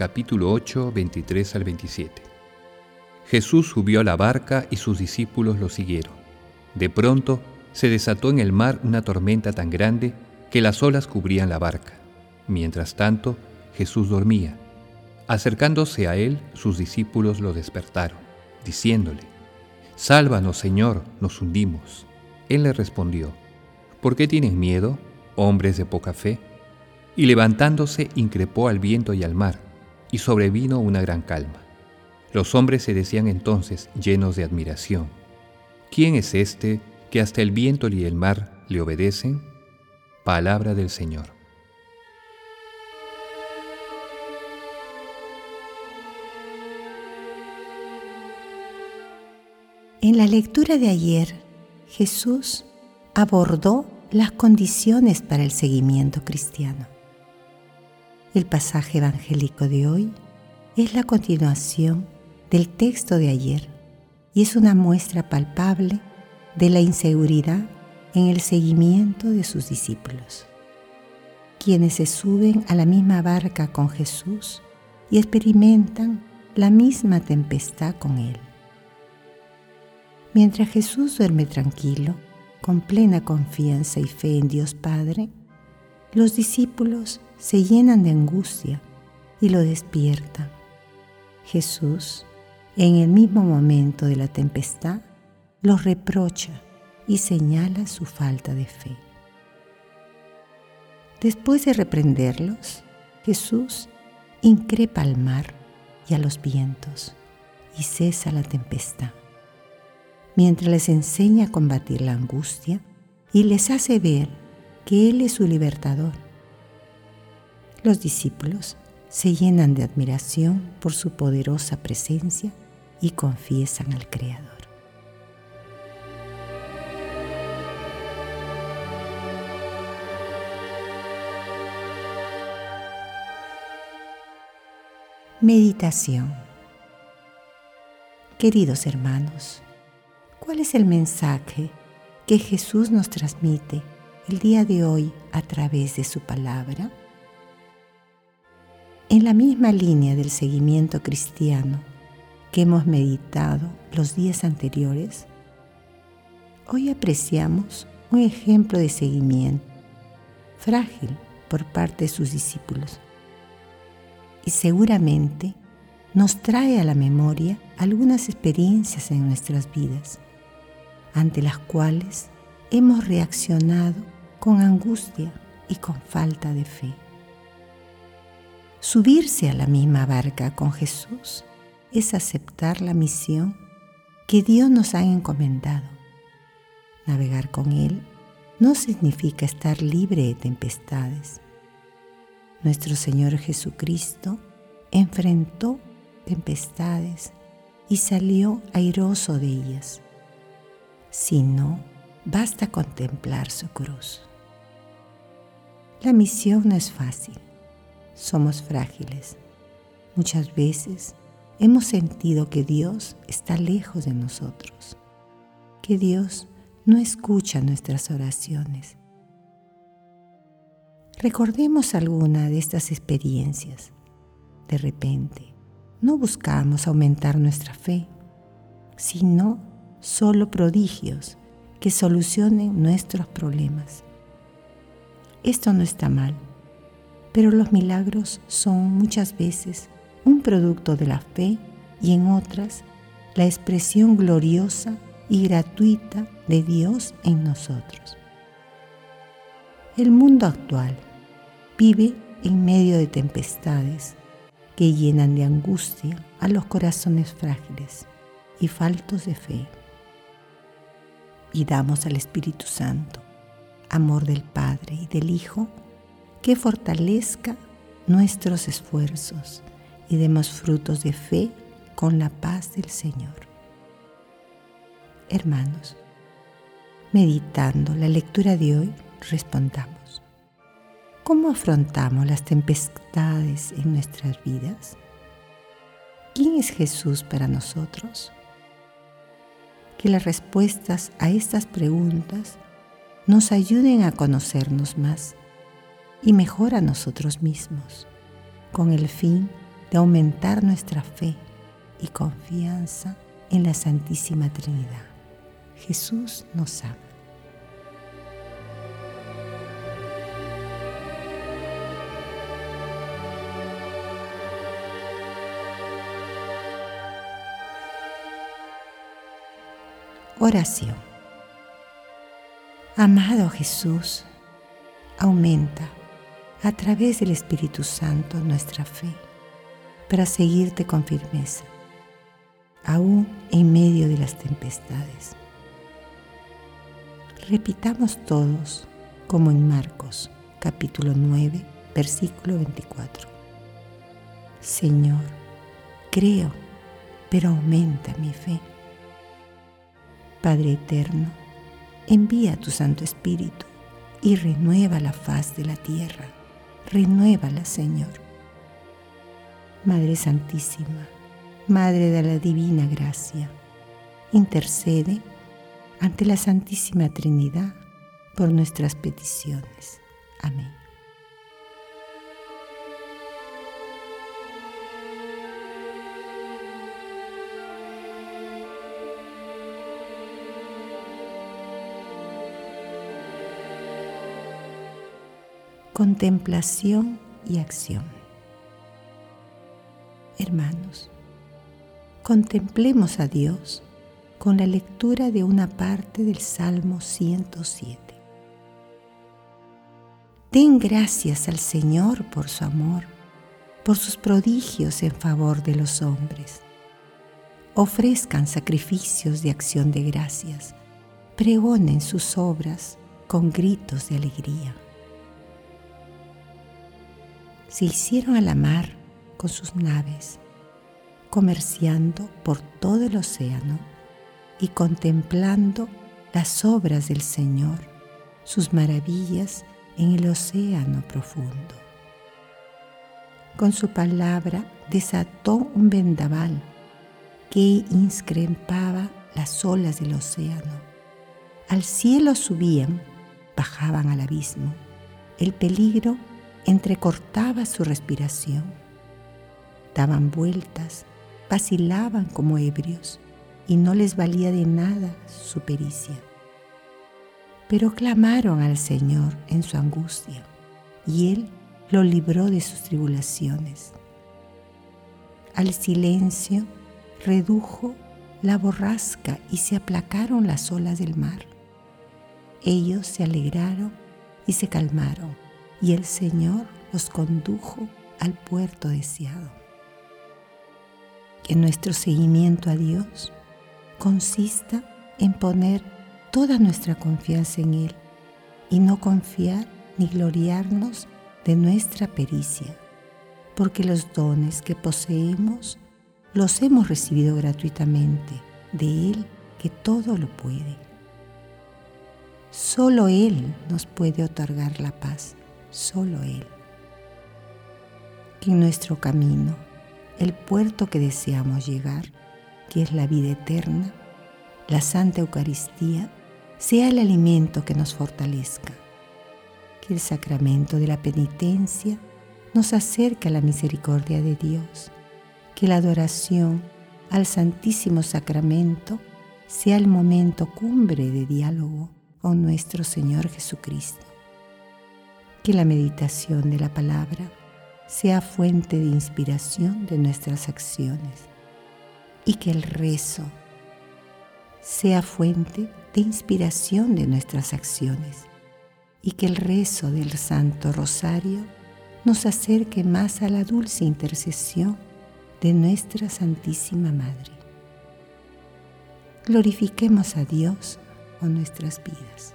capítulo 8, 23 al 27. Jesús subió a la barca y sus discípulos lo siguieron. De pronto se desató en el mar una tormenta tan grande que las olas cubrían la barca. Mientras tanto, Jesús dormía. Acercándose a él, sus discípulos lo despertaron, diciéndole, Sálvanos, Señor, nos hundimos. Él le respondió, ¿por qué tienen miedo, hombres de poca fe? Y levantándose increpó al viento y al mar, y sobrevino una gran calma. Los hombres se decían entonces, llenos de admiración, ¿quién es este que hasta el viento y el mar le obedecen? Palabra del Señor. En la lectura de ayer, Jesús abordó las condiciones para el seguimiento cristiano. El pasaje evangélico de hoy es la continuación del texto de ayer y es una muestra palpable de la inseguridad en el seguimiento de sus discípulos, quienes se suben a la misma barca con Jesús y experimentan la misma tempestad con Él. Mientras Jesús duerme tranquilo, con plena confianza y fe en Dios Padre, los discípulos se llenan de angustia y lo despiertan. Jesús, en el mismo momento de la tempestad, los reprocha y señala su falta de fe. Después de reprenderlos, Jesús increpa al mar y a los vientos y cesa la tempestad, mientras les enseña a combatir la angustia y les hace ver que Él es su libertador los discípulos se llenan de admiración por su poderosa presencia y confiesan al Creador. Meditación Queridos hermanos, ¿cuál es el mensaje que Jesús nos transmite el día de hoy a través de su palabra? En la misma línea del seguimiento cristiano que hemos meditado los días anteriores, hoy apreciamos un ejemplo de seguimiento frágil por parte de sus discípulos y seguramente nos trae a la memoria algunas experiencias en nuestras vidas ante las cuales hemos reaccionado con angustia y con falta de fe. Subirse a la misma barca con Jesús es aceptar la misión que Dios nos ha encomendado. Navegar con Él no significa estar libre de tempestades. Nuestro Señor Jesucristo enfrentó tempestades y salió airoso de ellas. Si no, basta contemplar su cruz. La misión no es fácil somos frágiles. Muchas veces hemos sentido que Dios está lejos de nosotros, que Dios no escucha nuestras oraciones. Recordemos alguna de estas experiencias. De repente, no buscamos aumentar nuestra fe, sino solo prodigios que solucionen nuestros problemas. Esto no está mal pero los milagros son muchas veces un producto de la fe y en otras la expresión gloriosa y gratuita de Dios en nosotros. El mundo actual vive en medio de tempestades que llenan de angustia a los corazones frágiles y faltos de fe. Y damos al Espíritu Santo, amor del Padre y del Hijo, que fortalezca nuestros esfuerzos y demos frutos de fe con la paz del Señor. Hermanos, meditando la lectura de hoy, respondamos. ¿Cómo afrontamos las tempestades en nuestras vidas? ¿Quién es Jesús para nosotros? Que las respuestas a estas preguntas nos ayuden a conocernos más y mejor a nosotros mismos, con el fin de aumentar nuestra fe y confianza en la Santísima Trinidad. Jesús nos ama. Oración. Amado Jesús, aumenta a través del Espíritu Santo nuestra fe para seguirte con firmeza, aún en medio de las tempestades. Repitamos todos, como en Marcos capítulo 9, versículo 24. Señor, creo, pero aumenta mi fe. Padre eterno, envía tu Santo Espíritu y renueva la faz de la tierra. Renuévala, Señor. Madre Santísima, Madre de la Divina Gracia, intercede ante la Santísima Trinidad por nuestras peticiones. Amén. Contemplación y acción. Hermanos, contemplemos a Dios con la lectura de una parte del Salmo 107. Den gracias al Señor por su amor, por sus prodigios en favor de los hombres. Ofrezcan sacrificios de acción de gracias, pregonen sus obras con gritos de alegría se hicieron a la mar con sus naves, comerciando por todo el océano y contemplando las obras del Señor, sus maravillas en el océano profundo. Con su palabra desató un vendaval que inscrempaba las olas del océano. Al cielo subían, bajaban al abismo. El peligro entrecortaba su respiración. Daban vueltas, vacilaban como ebrios y no les valía de nada su pericia. Pero clamaron al Señor en su angustia y Él lo libró de sus tribulaciones. Al silencio redujo la borrasca y se aplacaron las olas del mar. Ellos se alegraron y se calmaron y el Señor los condujo al puerto deseado. Que nuestro seguimiento a Dios consista en poner toda nuestra confianza en Él y no confiar ni gloriarnos de nuestra pericia, porque los dones que poseemos los hemos recibido gratuitamente de Él que todo lo puede. Solo Él nos puede otorgar la paz solo Él. Que en nuestro camino, el puerto que deseamos llegar, que es la vida eterna, la Santa Eucaristía, sea el alimento que nos fortalezca. Que el sacramento de la penitencia nos acerque a la misericordia de Dios. Que la adoración al Santísimo Sacramento sea el momento cumbre de diálogo con nuestro Señor Jesucristo que la meditación de la palabra sea fuente de inspiración de nuestras acciones y que el rezo sea fuente de inspiración de nuestras acciones y que el rezo del Santo Rosario nos acerque más a la dulce intercesión de nuestra Santísima Madre. Glorifiquemos a Dios con nuestras vidas.